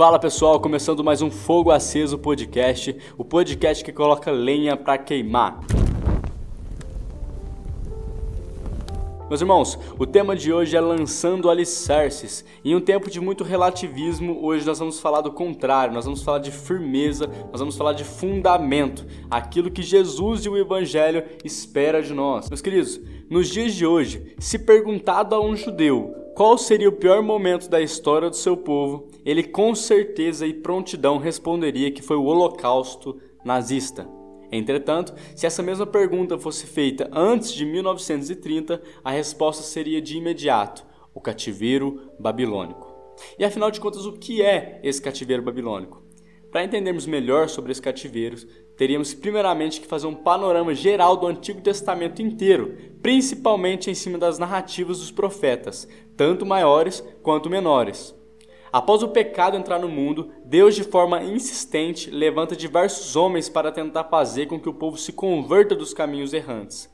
Fala pessoal, começando mais um Fogo Aceso podcast, o podcast que coloca lenha para queimar. Meus irmãos, o tema de hoje é lançando alicerces. Em um tempo de muito relativismo, hoje nós vamos falar do contrário, nós vamos falar de firmeza, nós vamos falar de fundamento, aquilo que Jesus e o Evangelho espera de nós. Meus queridos, nos dias de hoje, se perguntado a um judeu qual seria o pior momento da história do seu povo, ele com certeza e prontidão responderia que foi o Holocausto nazista. Entretanto, se essa mesma pergunta fosse feita antes de 1930, a resposta seria de imediato: o cativeiro babilônico. E afinal de contas, o que é esse cativeiro babilônico? Para entendermos melhor sobre esse cativeiro, teríamos primeiramente que fazer um panorama geral do Antigo Testamento inteiro, principalmente em cima das narrativas dos profetas, tanto maiores quanto menores. Após o pecado entrar no mundo, Deus, de forma insistente, levanta diversos homens para tentar fazer com que o povo se converta dos caminhos errantes.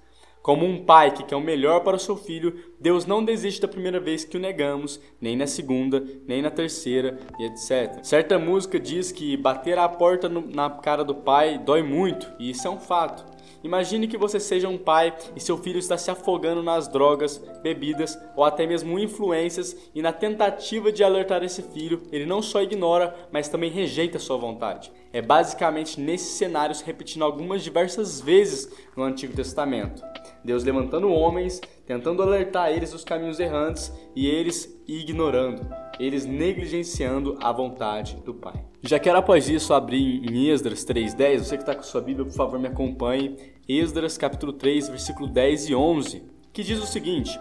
Como um pai que quer o melhor para o seu filho, Deus não desiste da primeira vez que o negamos, nem na segunda, nem na terceira e etc. Certa música diz que bater a porta na cara do pai dói muito, e isso é um fato. Imagine que você seja um pai e seu filho está se afogando nas drogas, bebidas ou até mesmo influências e na tentativa de alertar esse filho, ele não só ignora, mas também rejeita sua vontade. É basicamente nesses cenários repetindo algumas diversas vezes no Antigo Testamento. Deus levantando homens, tentando alertar eles dos caminhos errantes e eles ignorando, eles negligenciando a vontade do Pai. Já quero após isso abrir em Esdras 3:10, você que está com sua Bíblia, por favor, me acompanhe. Esdras capítulo 3, versículo 10 e 11, que diz o seguinte: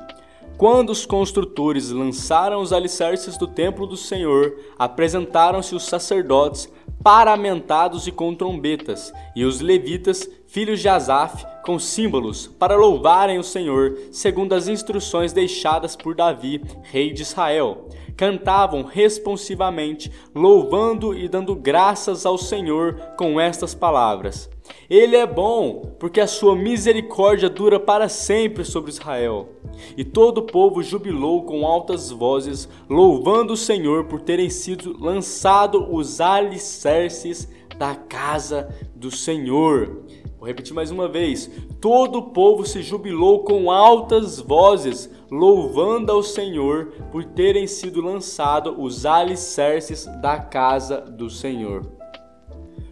Quando os construtores lançaram os alicerces do templo do Senhor, apresentaram-se os sacerdotes paramentados e com trombetas, e os levitas, filhos de Asaf, com símbolos, para louvarem o Senhor, segundo as instruções deixadas por Davi, rei de Israel cantavam responsivamente, louvando e dando graças ao Senhor com estas palavras: Ele é bom, porque a sua misericórdia dura para sempre sobre Israel. E todo o povo jubilou com altas vozes, louvando o Senhor por terem sido lançados os alicerces da casa do Senhor. Vou repetir mais uma vez: todo o povo se jubilou com altas vozes, louvando ao Senhor por terem sido lançados os alicerces da casa do Senhor.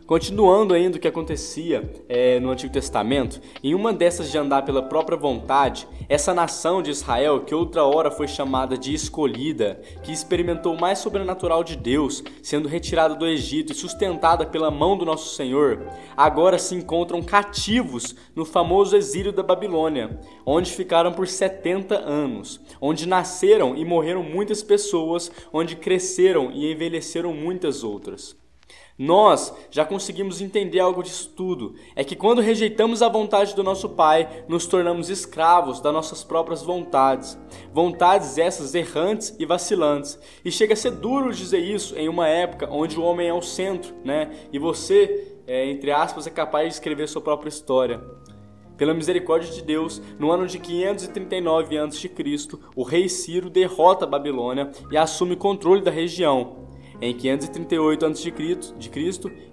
Continuando ainda o que acontecia é, no Antigo Testamento, em uma dessas de andar pela própria vontade, essa nação de Israel, que outra hora foi chamada de escolhida, que experimentou o mais sobrenatural de Deus, sendo retirada do Egito e sustentada pela mão do nosso Senhor, agora se encontram cativos no famoso exílio da Babilônia, onde ficaram por 70 anos, onde nasceram e morreram muitas pessoas, onde cresceram e envelheceram muitas outras. Nós já conseguimos entender algo disso tudo. É que quando rejeitamos a vontade do nosso Pai, nos tornamos escravos das nossas próprias vontades. Vontades essas errantes e vacilantes. E chega a ser duro dizer isso em uma época onde o homem é o centro, né? E você, é, entre aspas, é capaz de escrever sua própria história. Pela misericórdia de Deus, no ano de 539 a.C., o rei Ciro derrota a Babilônia e assume controle da região. Em 538 a.C.,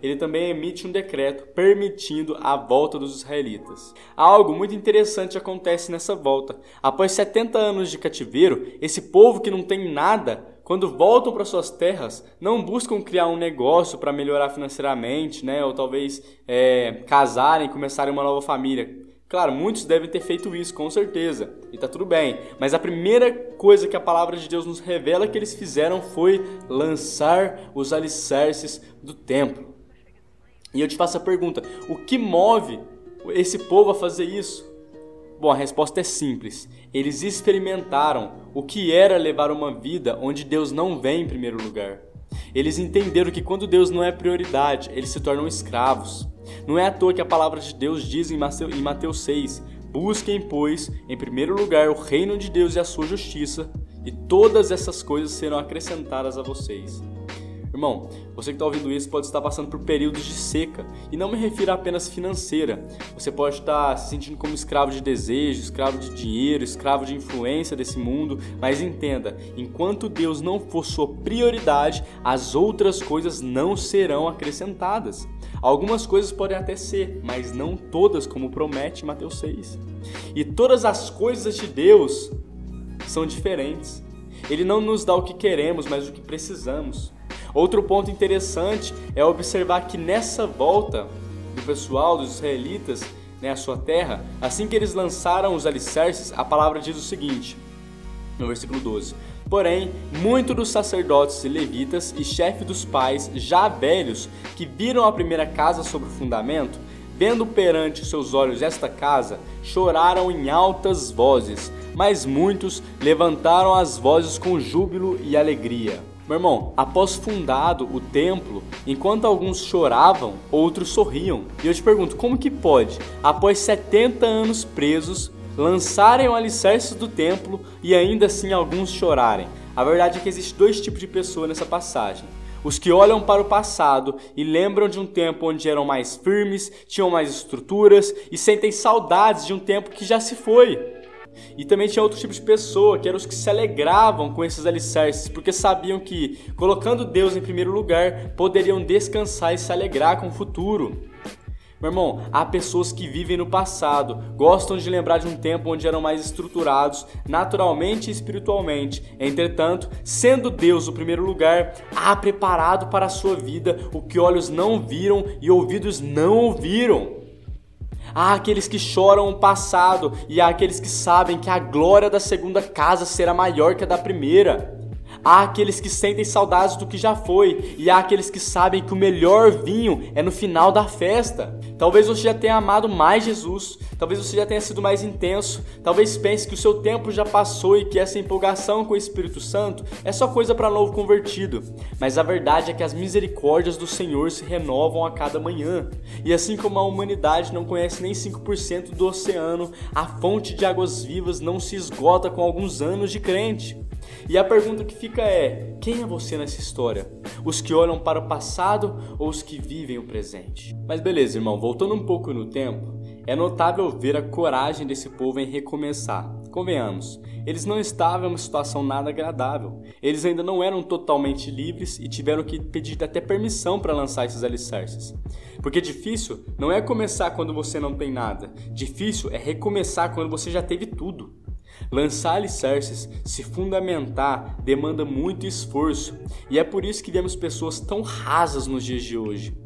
ele também emite um decreto permitindo a volta dos israelitas. Algo muito interessante acontece nessa volta. Após 70 anos de cativeiro, esse povo que não tem nada quando voltam para suas terras, não buscam criar um negócio para melhorar financeiramente, né? Ou talvez é, casarem, começarem uma nova família. Claro, muitos devem ter feito isso, com certeza, e tá tudo bem. Mas a primeira coisa que a palavra de Deus nos revela que eles fizeram foi lançar os alicerces do templo. E eu te faço a pergunta: o que move esse povo a fazer isso? Bom, a resposta é simples. Eles experimentaram o que era levar uma vida onde Deus não vem em primeiro lugar. Eles entenderam que quando Deus não é prioridade, eles se tornam escravos. Não é à toa que a palavra de Deus diz em Mateus 6: Busquem, pois, em primeiro lugar o reino de Deus e a sua justiça, e todas essas coisas serão acrescentadas a vocês. Irmão, você que está ouvindo isso pode estar passando por períodos de seca, e não me refiro apenas financeira. Você pode estar se sentindo como escravo de desejo, escravo de dinheiro, escravo de influência desse mundo, mas entenda, enquanto Deus não for sua prioridade, as outras coisas não serão acrescentadas. Algumas coisas podem até ser, mas não todas, como promete Mateus 6. E todas as coisas de Deus são diferentes. Ele não nos dá o que queremos, mas o que precisamos. Outro ponto interessante é observar que nessa volta do pessoal, dos israelitas, né, à sua terra, assim que eles lançaram os alicerces, a palavra diz o seguinte, no versículo 12: Porém, muitos dos sacerdotes e levitas e chefes dos pais, já velhos, que viram a primeira casa sobre o fundamento, vendo perante seus olhos esta casa, choraram em altas vozes, mas muitos levantaram as vozes com júbilo e alegria. Meu irmão, após fundado o templo, enquanto alguns choravam, outros sorriam. E eu te pergunto, como que pode, após 70 anos presos, lançarem o alicerce do templo e ainda assim alguns chorarem? A verdade é que existe dois tipos de pessoa nessa passagem. Os que olham para o passado e lembram de um tempo onde eram mais firmes, tinham mais estruturas e sentem saudades de um tempo que já se foi. E também tinha outro tipo de pessoa, que eram os que se alegravam com esses alicerces, porque sabiam que, colocando Deus em primeiro lugar, poderiam descansar e se alegrar com o futuro. Meu irmão, há pessoas que vivem no passado, gostam de lembrar de um tempo onde eram mais estruturados, naturalmente e espiritualmente. Entretanto, sendo Deus o primeiro lugar, há preparado para a sua vida o que olhos não viram e ouvidos não ouviram. Há aqueles que choram o passado e há aqueles que sabem que a glória da segunda casa será maior que a da primeira. Há aqueles que sentem saudades do que já foi, e há aqueles que sabem que o melhor vinho é no final da festa. Talvez você já tenha amado mais Jesus, talvez você já tenha sido mais intenso, talvez pense que o seu tempo já passou e que essa empolgação com o Espírito Santo é só coisa para novo convertido. Mas a verdade é que as misericórdias do Senhor se renovam a cada manhã. E assim como a humanidade não conhece nem 5% do oceano, a fonte de águas vivas não se esgota com alguns anos de crente. E a pergunta que fica é: quem é você nessa história? Os que olham para o passado ou os que vivem o presente? Mas beleza, irmão, voltando um pouco no tempo, é notável ver a coragem desse povo em recomeçar. Convenhamos, eles não estavam em uma situação nada agradável. Eles ainda não eram totalmente livres e tiveram que pedir até permissão para lançar esses alicerces. Porque difícil não é começar quando você não tem nada. Difícil é recomeçar quando você já teve tudo. Lançar alicerces, se fundamentar, demanda muito esforço, e é por isso que vemos pessoas tão rasas nos dias de hoje.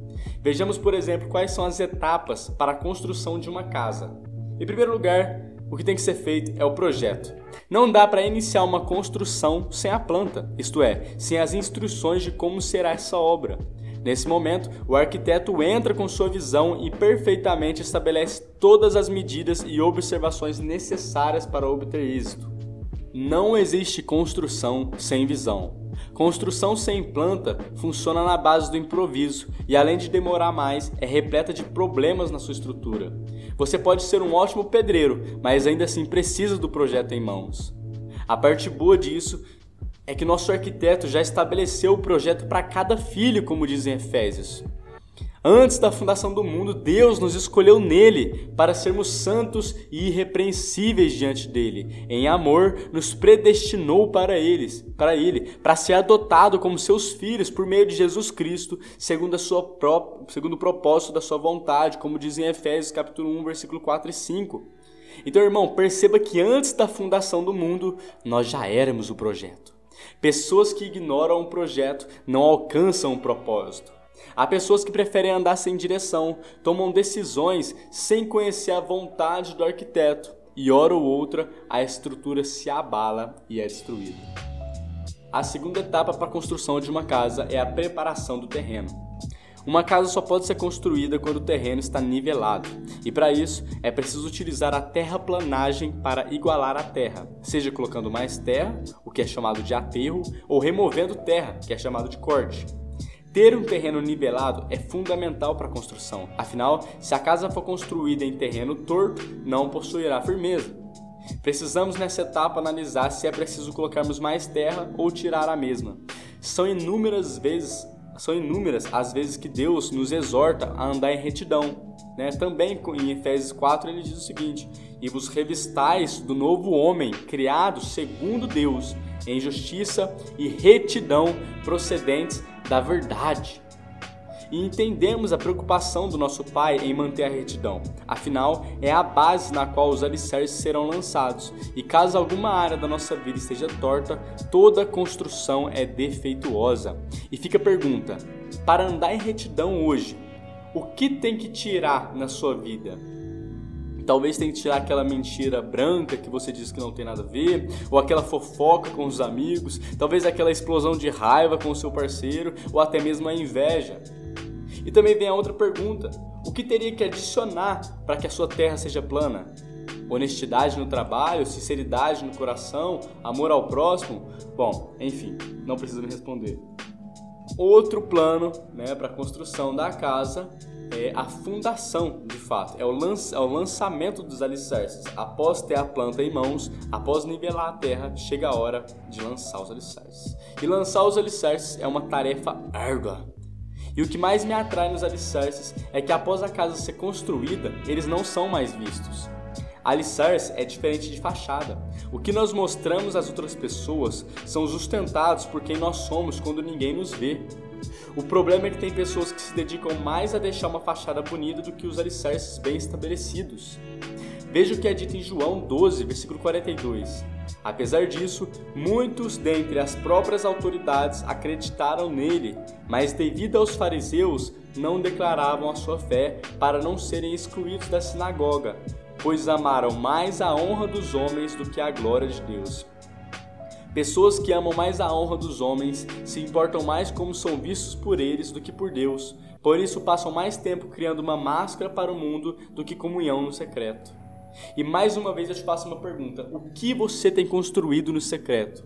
Vejamos, por exemplo, quais são as etapas para a construção de uma casa. Em primeiro lugar, o que tem que ser feito é o projeto. Não dá para iniciar uma construção sem a planta, isto é, sem as instruções de como será essa obra. Nesse momento, o arquiteto entra com sua visão e perfeitamente estabelece todas as medidas e observações necessárias para obter êxito. Não existe construção sem visão. Construção sem planta funciona na base do improviso e, além de demorar mais, é repleta de problemas na sua estrutura. Você pode ser um ótimo pedreiro, mas ainda assim precisa do projeto em mãos. A parte boa disso é que nosso arquiteto já estabeleceu o projeto para cada filho, como dizem Efésios. Antes da fundação do mundo, Deus nos escolheu nele para sermos santos e irrepreensíveis diante dele. Em amor, nos predestinou para eles, para ele, para ser adotado como seus filhos por meio de Jesus Cristo, segundo a sua própria, segundo o propósito da sua vontade, como dizem Efésios capítulo 1, versículo 4 e 5. Então, irmão, perceba que antes da fundação do mundo, nós já éramos o projeto. Pessoas que ignoram o projeto não alcançam o propósito. Há pessoas que preferem andar sem direção, tomam decisões sem conhecer a vontade do arquiteto, e hora ou outra a estrutura se abala e é destruída. A segunda etapa para a construção de uma casa é a preparação do terreno. Uma casa só pode ser construída quando o terreno está nivelado, e para isso é preciso utilizar a terraplanagem para igualar a terra, seja colocando mais terra, o que é chamado de aterro, ou removendo terra, que é chamado de corte. Ter um terreno nivelado é fundamental para a construção, afinal, se a casa for construída em terreno torto, não possuirá firmeza. Precisamos nessa etapa analisar se é preciso colocarmos mais terra ou tirar a mesma. São inúmeras vezes são inúmeras as vezes que Deus nos exorta a andar em retidão. Né? Também em Efésios 4 ele diz o seguinte: E vos revistais do novo homem, criado segundo Deus, em justiça e retidão procedentes da verdade e entendemos a preocupação do nosso Pai em manter a retidão. Afinal, é a base na qual os alicerces serão lançados, e caso alguma área da nossa vida esteja torta, toda construção é defeituosa. E fica a pergunta: para andar em retidão hoje, o que tem que tirar na sua vida? Talvez tenha que tirar aquela mentira branca que você diz que não tem nada a ver, ou aquela fofoca com os amigos, talvez aquela explosão de raiva com o seu parceiro, ou até mesmo a inveja. E também vem a outra pergunta: o que teria que adicionar para que a sua terra seja plana? Honestidade no trabalho, sinceridade no coração, amor ao próximo? Bom, enfim, não precisa me responder. Outro plano né, para a construção da casa é a fundação, de fato, é o, lança, é o lançamento dos alicerces. Após ter a planta em mãos, após nivelar a terra, chega a hora de lançar os alicerces. E lançar os alicerces é uma tarefa árdua. E o que mais me atrai nos alicerces é que após a casa ser construída, eles não são mais vistos. Alicerce é diferente de fachada. O que nós mostramos às outras pessoas são sustentados por quem nós somos quando ninguém nos vê. O problema é que tem pessoas que se dedicam mais a deixar uma fachada bonita do que os alicerces bem estabelecidos. Veja o que é dito em João 12, versículo 42. Apesar disso, muitos dentre as próprias autoridades acreditaram nele, mas devido aos fariseus não declaravam a sua fé para não serem excluídos da sinagoga, pois amaram mais a honra dos homens do que a glória de Deus. Pessoas que amam mais a honra dos homens se importam mais como são vistos por eles do que por Deus, por isso passam mais tempo criando uma máscara para o mundo do que comunhão no secreto. E mais uma vez eu te faço uma pergunta: o que você tem construído no secreto?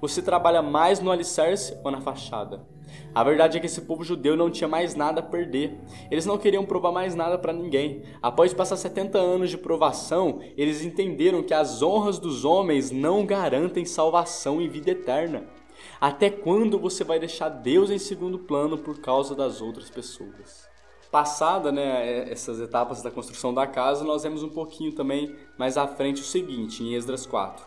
Você trabalha mais no alicerce ou na fachada? A verdade é que esse povo judeu não tinha mais nada a perder. Eles não queriam provar mais nada para ninguém. Após passar 70 anos de provação, eles entenderam que as honras dos homens não garantem salvação e vida eterna. Até quando você vai deixar Deus em segundo plano por causa das outras pessoas? Passada né, essas etapas da construção da casa, nós vemos um pouquinho também mais à frente o seguinte, em Esdras 4.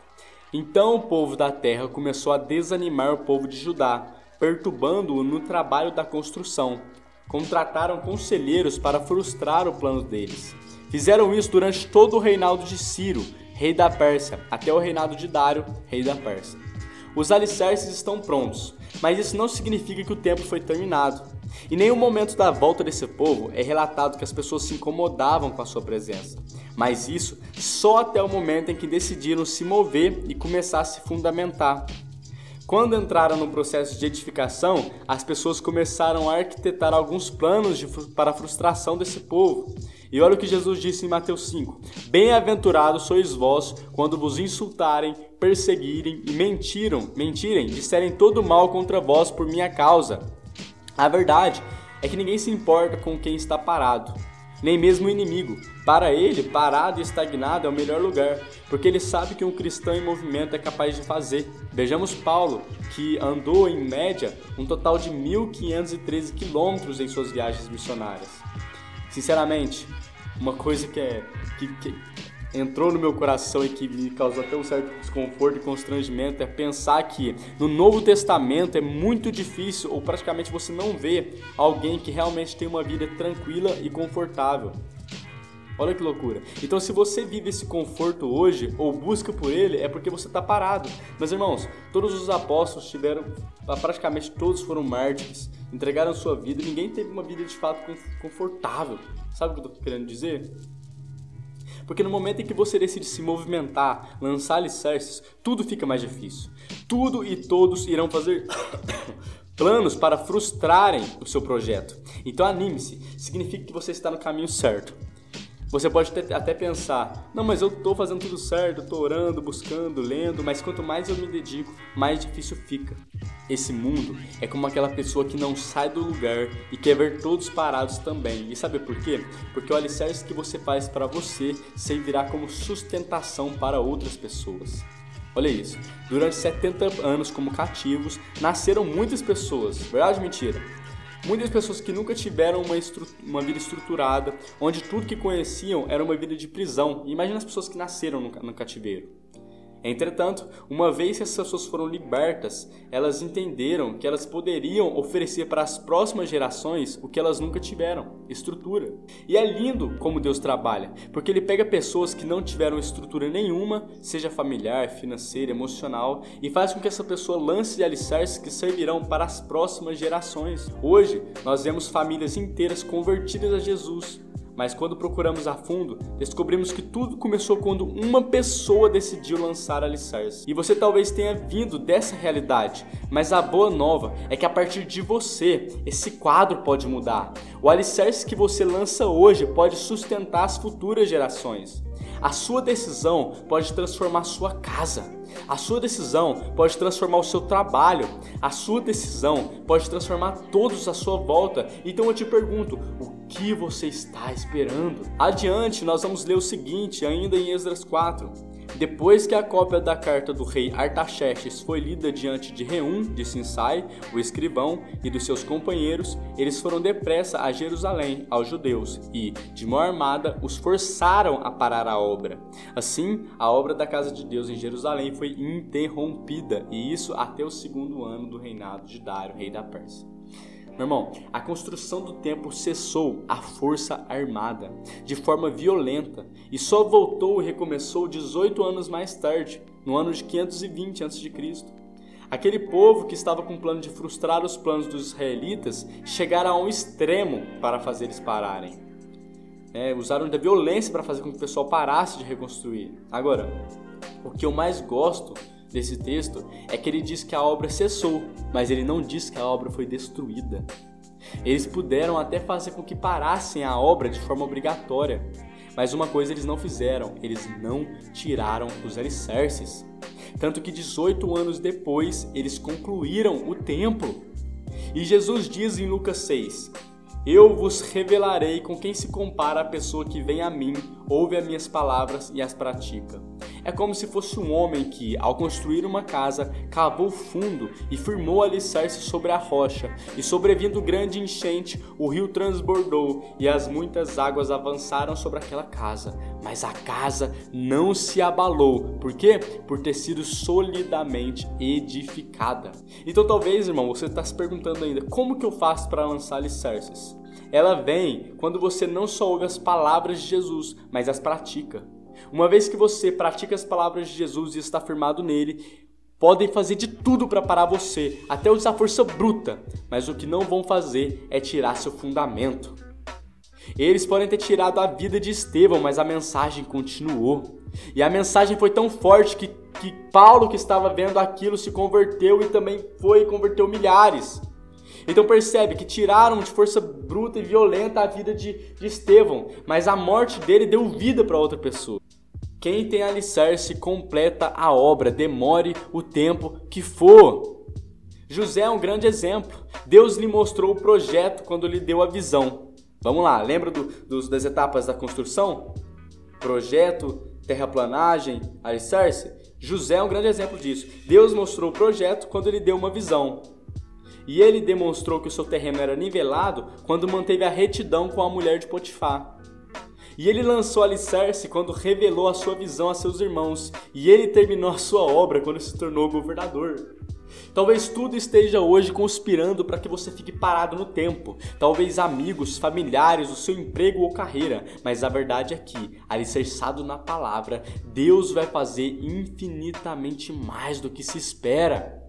Então o povo da terra começou a desanimar o povo de Judá, perturbando-o no trabalho da construção. Contrataram conselheiros para frustrar o plano deles. Fizeram isso durante todo o reinado de Ciro, rei da Pérsia, até o reinado de Dário, rei da Pérsia. Os alicerces estão prontos, mas isso não significa que o tempo foi terminado. Em nenhum momento da volta desse povo é relatado que as pessoas se incomodavam com a sua presença, mas isso só até o momento em que decidiram se mover e começar a se fundamentar. Quando entraram no processo de edificação, as pessoas começaram a arquitetar alguns planos de, para a frustração desse povo. E olha o que Jesus disse em Mateus 5: Bem-aventurados sois vós quando vos insultarem, perseguirem e mentiram, mentirem, disserem todo mal contra vós por minha causa. A verdade é que ninguém se importa com quem está parado, nem mesmo o inimigo. Para ele, parado e estagnado é o melhor lugar, porque ele sabe que um cristão em movimento é capaz de fazer. Vejamos Paulo, que andou em média um total de 1.513 quilômetros em suas viagens missionárias. Sinceramente, uma coisa que é que, que entrou no meu coração e que me causou até um certo desconforto e constrangimento é pensar que no Novo Testamento é muito difícil ou praticamente você não vê alguém que realmente tem uma vida tranquila e confortável. Olha que loucura. Então, se você vive esse conforto hoje ou busca por ele, é porque você está parado. Mas, irmãos, todos os apóstolos tiveram, praticamente todos foram mártires, entregaram sua vida. Ninguém teve uma vida de fato confortável. Sabe o que eu estou querendo dizer? Porque no momento em que você decide se movimentar, lançar alicerces, tudo fica mais difícil. Tudo e todos irão fazer planos para frustrarem o seu projeto. Então anime-se, significa que você está no caminho certo. Você pode até pensar, não, mas eu estou fazendo tudo certo, estou orando, buscando, lendo, mas quanto mais eu me dedico, mais difícil fica. Esse mundo é como aquela pessoa que não sai do lugar e quer ver todos parados também. E sabe por quê? Porque o alicerce que você faz para você servirá como sustentação para outras pessoas. Olha isso. Durante 70 anos como cativos, nasceram muitas pessoas. Verdade ou mentira? Muitas pessoas que nunca tiveram uma, uma vida estruturada, onde tudo que conheciam era uma vida de prisão. imagina as pessoas que nasceram no, no cativeiro. Entretanto, uma vez que essas pessoas foram libertas, elas entenderam que elas poderiam oferecer para as próximas gerações o que elas nunca tiveram: estrutura. E é lindo como Deus trabalha, porque Ele pega pessoas que não tiveram estrutura nenhuma, seja familiar, financeira, emocional, e faz com que essa pessoa lance alicerces que servirão para as próximas gerações. Hoje, nós vemos famílias inteiras convertidas a Jesus mas quando procuramos a fundo, descobrimos que tudo começou quando uma pessoa decidiu lançar alicerce. E você talvez tenha vindo dessa realidade, mas a boa nova é que a partir de você, esse quadro pode mudar. O alicerce que você lança hoje pode sustentar as futuras gerações. A sua decisão pode transformar sua casa. A sua decisão pode transformar o seu trabalho. A sua decisão pode transformar todos à sua volta. Então eu te pergunto, o que você está esperando? Adiante, nós vamos ler o seguinte, ainda em Esdras 4. Depois que a cópia da carta do rei Artaxerxes foi lida diante de Reum de Sinsai, o escrivão, e dos seus companheiros, eles foram depressa a Jerusalém, aos judeus, e, de mão armada, os forçaram a parar a obra. Assim, a obra da casa de Deus em Jerusalém foi interrompida, e isso até o segundo ano do reinado de Dário, rei da Pérsia. Meu irmão, a construção do templo cessou a força armada de forma violenta e só voltou e recomeçou 18 anos mais tarde, no ano de 520 a.C. Aquele povo que estava com o plano de frustrar os planos dos israelitas chegaram a um extremo para fazer eles pararem. É, usaram da violência para fazer com que o pessoal parasse de reconstruir. Agora, o que eu mais gosto desse texto é que ele diz que a obra cessou, mas ele não diz que a obra foi destruída. Eles puderam até fazer com que parassem a obra de forma obrigatória, mas uma coisa eles não fizeram: eles não tiraram os alicerces. Tanto que 18 anos depois eles concluíram o templo. E Jesus diz em Lucas 6: Eu vos revelarei com quem se compara a pessoa que vem a mim, ouve as minhas palavras e as pratica. É como se fosse um homem que, ao construir uma casa, cavou fundo e firmou alicerce sobre a rocha, e sobrevindo grande enchente, o rio transbordou e as muitas águas avançaram sobre aquela casa. Mas a casa não se abalou. Por quê? Por ter sido solidamente edificada. Então talvez, irmão, você está se perguntando ainda, como que eu faço para lançar alicerces? Ela vem quando você não só ouve as palavras de Jesus, mas as pratica. Uma vez que você pratica as palavras de Jesus e está firmado nele, podem fazer de tudo para parar você, até usar força bruta, mas o que não vão fazer é tirar seu fundamento. Eles podem ter tirado a vida de Estevão, mas a mensagem continuou. E a mensagem foi tão forte que, que Paulo, que estava vendo aquilo, se converteu e também foi e converteu milhares. Então percebe que tiraram de força bruta e violenta a vida de, de Estevão, mas a morte dele deu vida para outra pessoa. Quem tem alicerce completa a obra, demore o tempo que for. José é um grande exemplo. Deus lhe mostrou o projeto quando lhe deu a visão. Vamos lá, lembra do, dos, das etapas da construção? Projeto, terraplanagem, alicerce? José é um grande exemplo disso. Deus mostrou o projeto quando lhe deu uma visão. E ele demonstrou que o seu terreno era nivelado quando manteve a retidão com a mulher de Potifar. E ele lançou alicerce quando revelou a sua visão a seus irmãos, e ele terminou a sua obra quando se tornou governador. Talvez tudo esteja hoje conspirando para que você fique parado no tempo. Talvez amigos, familiares, o seu emprego ou carreira. Mas a verdade é que, alicerçado na palavra, Deus vai fazer infinitamente mais do que se espera.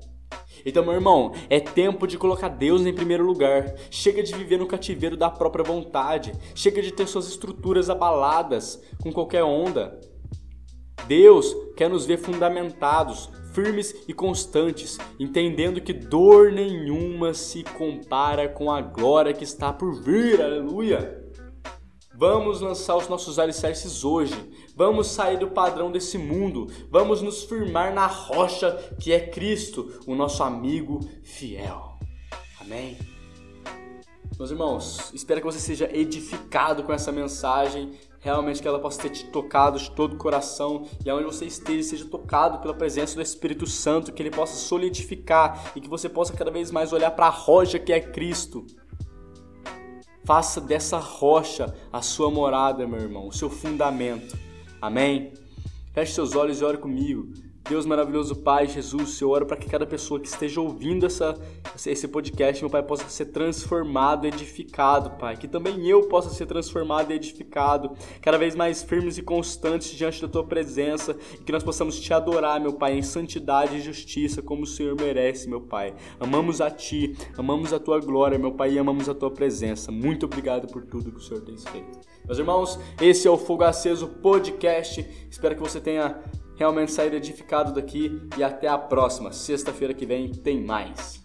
Então, meu irmão, é tempo de colocar Deus em primeiro lugar. Chega de viver no cativeiro da própria vontade. Chega de ter suas estruturas abaladas com qualquer onda. Deus quer nos ver fundamentados, firmes e constantes, entendendo que dor nenhuma se compara com a glória que está por vir. Aleluia! Vamos lançar os nossos alicerces hoje. Vamos sair do padrão desse mundo. Vamos nos firmar na rocha que é Cristo, o nosso amigo fiel. Amém? Meus irmãos, espero que você seja edificado com essa mensagem. Realmente que ela possa ter te tocado de todo o coração e aonde você esteja, seja tocado pela presença do Espírito Santo, que ele possa solidificar e que você possa cada vez mais olhar para a rocha que é Cristo Faça dessa rocha a sua morada, meu irmão, o seu fundamento. Amém? Feche seus olhos e ore comigo. Deus maravilhoso Pai, Jesus, eu oro para que cada pessoa que esteja ouvindo essa, esse podcast, meu Pai, possa ser transformado, edificado, Pai. Que também eu possa ser transformado e edificado, cada vez mais firmes e constantes diante da Tua presença e que nós possamos Te adorar, meu Pai, em santidade e justiça, como o Senhor merece, meu Pai. Amamos a Ti, amamos a Tua glória, meu Pai, e amamos a Tua presença. Muito obrigado por tudo que o Senhor tem feito. Meus irmãos, esse é o Fogo Aceso Podcast. Espero que você tenha realmente sair edificado daqui e até a próxima. Sexta-feira que vem tem mais.